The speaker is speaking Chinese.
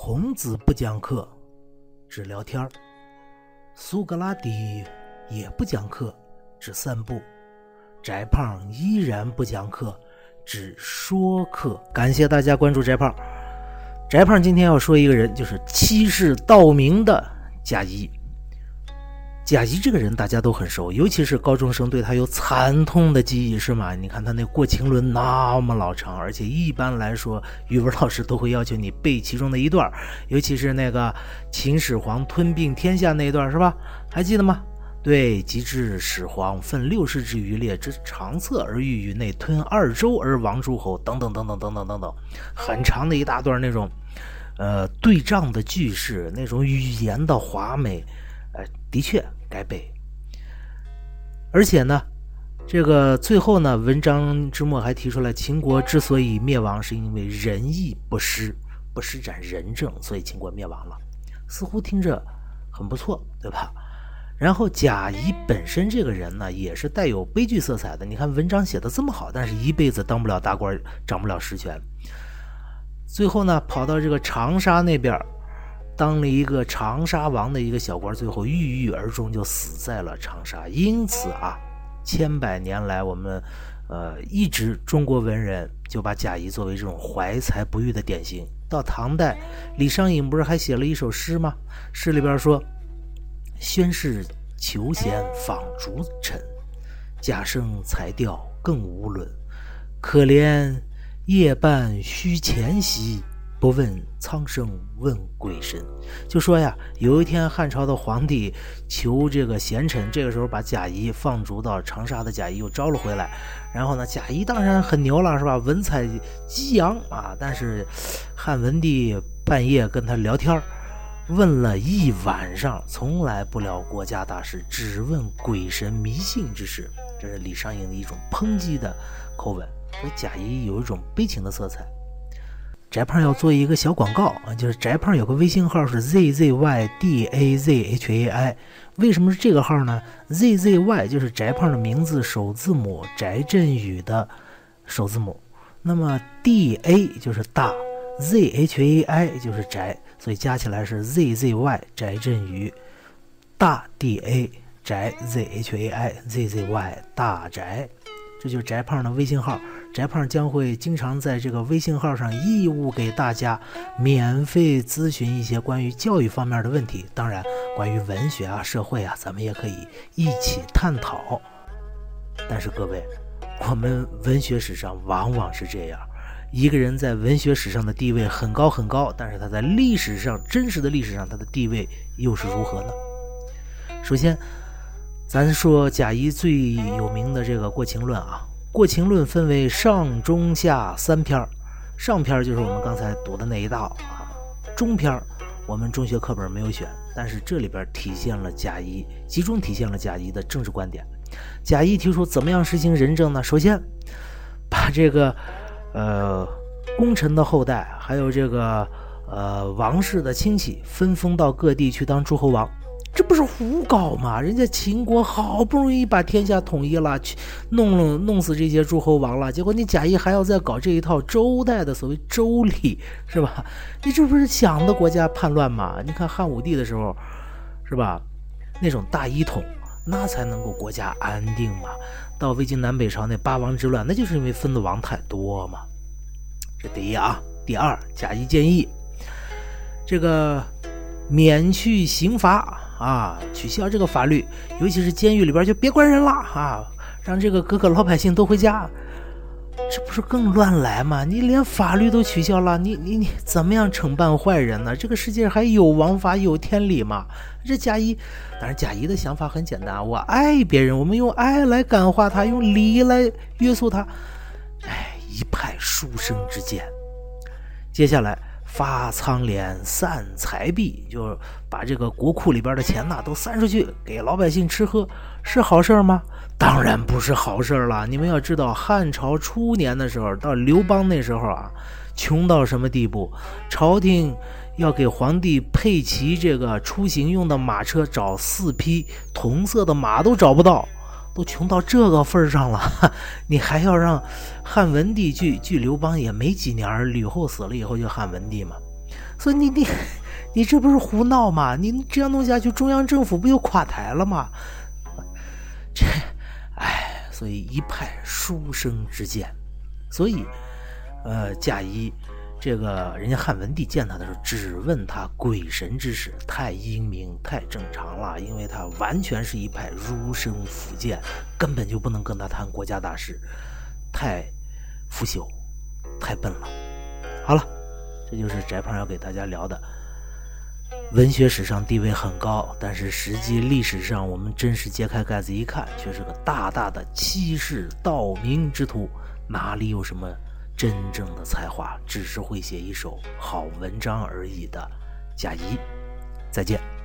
孔子不讲课，只聊天儿；苏格拉底也不讲课，只散步；翟胖依然不讲课，只说课。感谢大家关注翟胖。翟胖今天要说一个人，就是欺世盗名的贾谊。贾谊这个人大家都很熟，尤其是高中生对他有惨痛的记忆，是吗？你看他那《过秦论》那么老长，而且一般来说语文老师都会要求你背其中的一段，尤其是那个秦始皇吞并天下那一段，是吧？还记得吗？对，及至始皇奋六世之余烈之长策而欲于内吞二周而亡诸侯，等等等等等等等等，很长的一大段那种，呃，对仗的句式，那种语言的华美，呃，的确。该背，而且呢，这个最后呢，文章之末还提出来，秦国之所以灭亡，是因为仁义不施，不施展仁政，所以秦国灭亡了。似乎听着很不错，对吧？然后贾谊本身这个人呢，也是带有悲剧色彩的。你看文章写的这么好，但是一辈子当不了大官，掌不了实权，最后呢，跑到这个长沙那边。当了一个长沙王的一个小官，最后郁郁而终，就死在了长沙。因此啊，千百年来，我们，呃，一直中国文人就把贾谊作为这种怀才不遇的典型。到唐代，李商隐不是还写了一首诗吗？诗里边说：“宣室求贤访逐臣，贾生才调更无伦。可怜夜半虚前席。”不问苍生问鬼神，就说呀，有一天汉朝的皇帝求这个贤臣，这个时候把贾谊放逐到长沙的贾谊又招了回来。然后呢，贾谊当然很牛了，是吧？文采激扬啊！但是汉文帝半夜跟他聊天，问了一晚上，从来不聊国家大事，只问鬼神迷信之事。这是李商隐的一种抨击的口吻，所以贾谊有一种悲情的色彩。翟胖要做一个小广告啊，就是翟胖有个微信号是 z z y d a z h a i，为什么是这个号呢？z z y 就是翟胖的名字首字母，翟振宇的首字母，那么 d a 就是大，z h a i 就是翟，所以加起来是 z z y 翟振宇，大 d a 翟 z h a i z z y 大翟，这就是翟胖的微信号。翟胖将会经常在这个微信号上义务给大家免费咨询一些关于教育方面的问题，当然，关于文学啊、社会啊，咱们也可以一起探讨。但是各位，我们文学史上往往是这样：一个人在文学史上的地位很高很高，但是他在历史上真实的历史上他的地位又是如何呢？首先，咱说贾谊最有名的这个《过秦论》啊。《过秦论》分为上、中、下三篇上篇就是我们刚才读的那一道啊，中篇我们中学课本没有选，但是这里边体现了贾谊，集中体现了贾谊的政治观点。贾谊提出怎么样实行仁政呢？首先，把这个呃功臣的后代，还有这个呃王室的亲戚分封到各地去当诸侯王。这不是胡搞吗？人家秦国好不容易把天下统一了，去弄了弄死这些诸侯王了，结果你贾谊还要再搞这一套周代的所谓周礼，是吧？你这不是想的国家叛乱吗？你看汉武帝的时候，是吧？那种大一统，那才能够国家安定嘛。到魏晋南北朝那八王之乱，那就是因为分的王太多嘛。这第一啊，第二，贾谊建议这个免去刑罚。啊，取消这个法律，尤其是监狱里边就别关人了啊，让这个各个老百姓都回家，这不是更乱来吗？你连法律都取消了，你你你怎么样惩办坏人呢？这个世界还有王法有天理吗？这贾谊，当然贾谊的想法很简单，我爱别人，我们用爱来感化他，用礼来约束他，哎，一派书生之见。接下来。发仓敛，散财币，就把这个国库里边的钱呐都散出去给老百姓吃喝，是好事吗？当然不是好事了。你们要知道，汉朝初年的时候，到刘邦那时候啊，穷到什么地步？朝廷要给皇帝配齐这个出行用的马车，找四匹同色的马都找不到。都穷到这个份上了，你还要让汉文帝去据刘邦也没几年，吕后死了以后就汉文帝嘛，所以你你你这不是胡闹吗？你这样弄下去，中央政府不就垮台了吗？这，哎，所以一派书生之见，所以，呃，贾谊。这个人家汉文帝见他的时候，只问他鬼神之事，太英明太正常了，因为他完全是一派儒生福建，根本就不能跟他谈国家大事，太腐朽，太笨了。好了，这就是翟胖要给大家聊的。文学史上地位很高，但是实际历史上，我们真实揭开盖子一看，却是个大大的欺世盗名之徒，哪里有什么？真正的才华只是会写一首好文章而已的贾谊，再见。